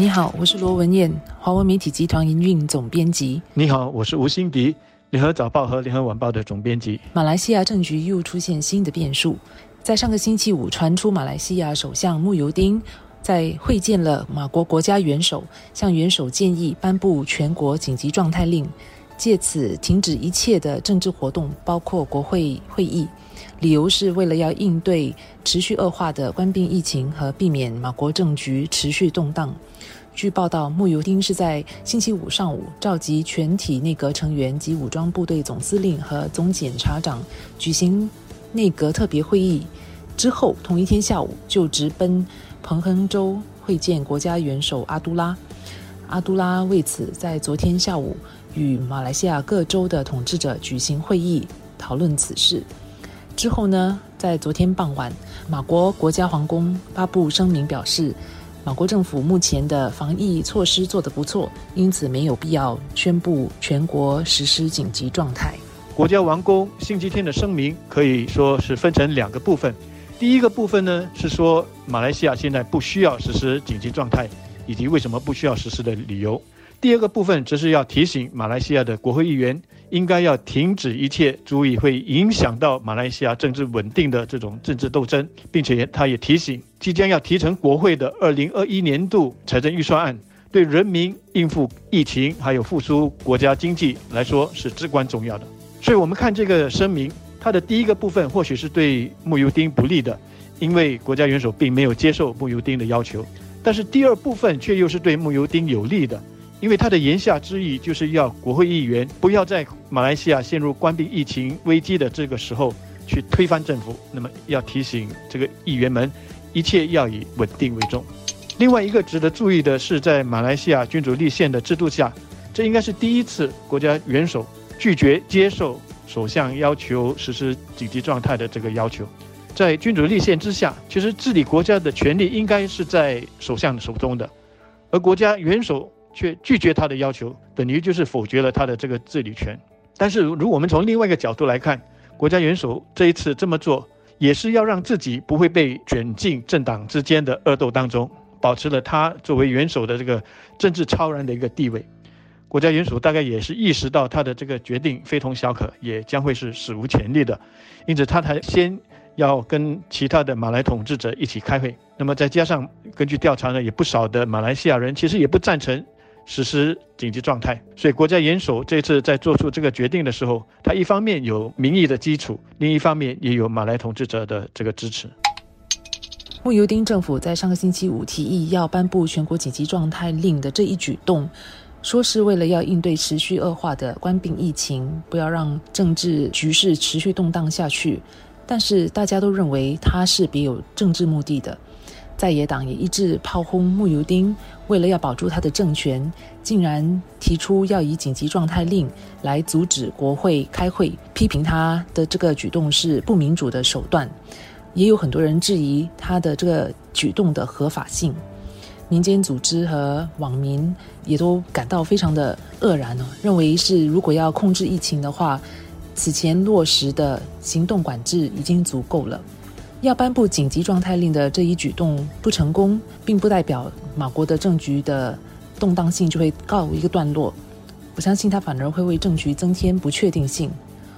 你好，我是罗文燕，华文媒体集团营运总编辑。你好，我是吴欣迪，联合早报和联合晚报的总编辑。马来西亚政局又出现新的变数，在上个星期五传出马来西亚首相慕尤丁在会见了马国国家元首，向元首建议颁布全国紧急状态令，借此停止一切的政治活动，包括国会会议。理由是为了要应对持续恶化的官兵疫情和避免马国政局持续动荡。据报道，慕尤丁是在星期五上午召集全体内阁成员及武装部队总司令和总检察长举行内阁特别会议之后，同一天下午就直奔彭亨州会见国家元首阿都拉。阿都拉为此在昨天下午与马来西亚各州的统治者举行会议，讨论此事。之后呢，在昨天傍晚，马国国家皇宫发布声明表示，马国政府目前的防疫措施做得不错，因此没有必要宣布全国实施紧急状态。国家王宫星期天的声明可以说是分成两个部分，第一个部分呢是说马来西亚现在不需要实施紧急状态，以及为什么不需要实施的理由。第二个部分则是要提醒马来西亚的国会议员，应该要停止一切足以会影响到马来西亚政治稳定的这种政治斗争，并且他也提醒，即将要提成国会的二零二一年度财政预算案，对人民应付疫情还有复苏国家经济来说是至关重要的。所以，我们看这个声明，它的第一个部分或许是对穆尤丁不利的，因为国家元首并没有接受穆尤丁的要求；但是第二部分却又是对穆尤丁有利的。因为他的言下之意就是要国会议员不要在马来西亚陷入关闭疫情危机的这个时候去推翻政府，那么要提醒这个议员们，一切要以稳定为重。另外一个值得注意的是，在马来西亚君主立宪的制度下，这应该是第一次国家元首拒绝接受首相要求实施紧急状态的这个要求。在君主立宪之下，其实治理国家的权力应该是在首相手中的，而国家元首。却拒绝他的要求，等于就是否决了他的这个治理权。但是，如果我们从另外一个角度来看，国家元首这一次这么做，也是要让自己不会被卷进政党之间的恶斗当中，保持了他作为元首的这个政治超然的一个地位。国家元首大概也是意识到他的这个决定非同小可，也将会是史无前例的，因此他才先要跟其他的马来统治者一起开会。那么再加上根据调查呢，也不少的马来西亚人其实也不赞成。实施紧急状态，所以国家元首这次在做出这个决定的时候，他一方面有民意的基础，另一方面也有马来统治者的这个支持。穆尤丁政府在上个星期五提议要颁布全国紧急状态令的这一举动，说是为了要应对持续恶化的官兵疫情，不要让政治局势持续动荡下去。但是大家都认为他是别有政治目的的。在野党也一致炮轰穆尤丁，为了要保住他的政权，竟然提出要以紧急状态令来阻止国会开会，批评他的这个举动是不民主的手段。也有很多人质疑他的这个举动的合法性。民间组织和网民也都感到非常的愕然哦，认为是如果要控制疫情的话，此前落实的行动管制已经足够了。要颁布紧急状态令的这一举动不成功，并不代表马国的政局的动荡性就会告一个段落。我相信它反而会为政局增添不确定性。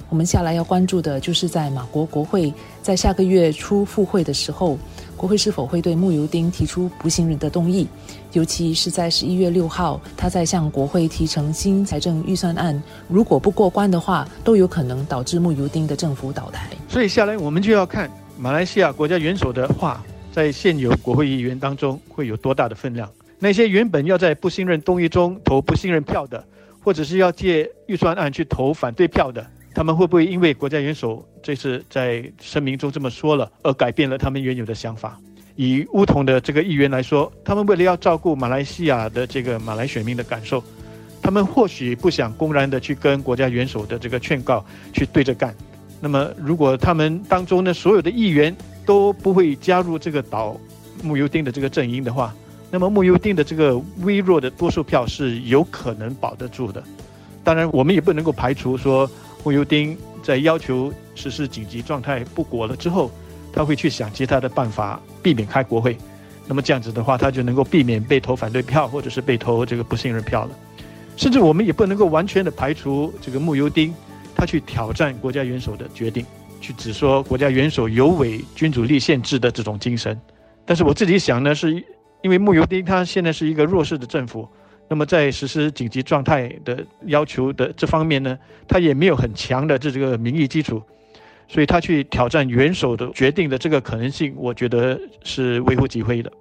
我们下来要关注的就是在马国国会在下个月初复会的时候，国会是否会对穆尤丁提出不信任的动议？尤其是在十一月六号，他在向国会提成新财政预算案，如果不过关的话，都有可能导致穆尤丁的政府倒台。所以下来我们就要看。马来西亚国家元首的话，在现有国会议员当中会有多大的分量？那些原本要在不信任动议中投不信任票的，或者是要借预算案去投反对票的，他们会不会因为国家元首这次在声明中这么说了，而改变了他们原有的想法？以乌统的这个议员来说，他们为了要照顾马来西亚的这个马来选民的感受，他们或许不想公然的去跟国家元首的这个劝告去对着干。那么，如果他们当中呢所有的议员都不会加入这个倒穆尤丁的这个阵营的话，那么穆尤丁的这个微弱的多数票是有可能保得住的。当然，我们也不能够排除说穆尤丁在要求实施紧急状态不果了之后，他会去想其他的办法避免开国会。那么这样子的话，他就能够避免被投反对票，或者是被投这个不信任票了。甚至我们也不能够完全的排除这个穆尤丁，他去挑战国家元首的决定，去指说国家元首有违君主立宪制的这种精神。但是我自己想呢，是因为穆尤丁他现在是一个弱势的政府，那么在实施紧急状态的要求的这方面呢，他也没有很强的这这个民意基础，所以他去挑战元首的决定的这个可能性，我觉得是微乎其微的。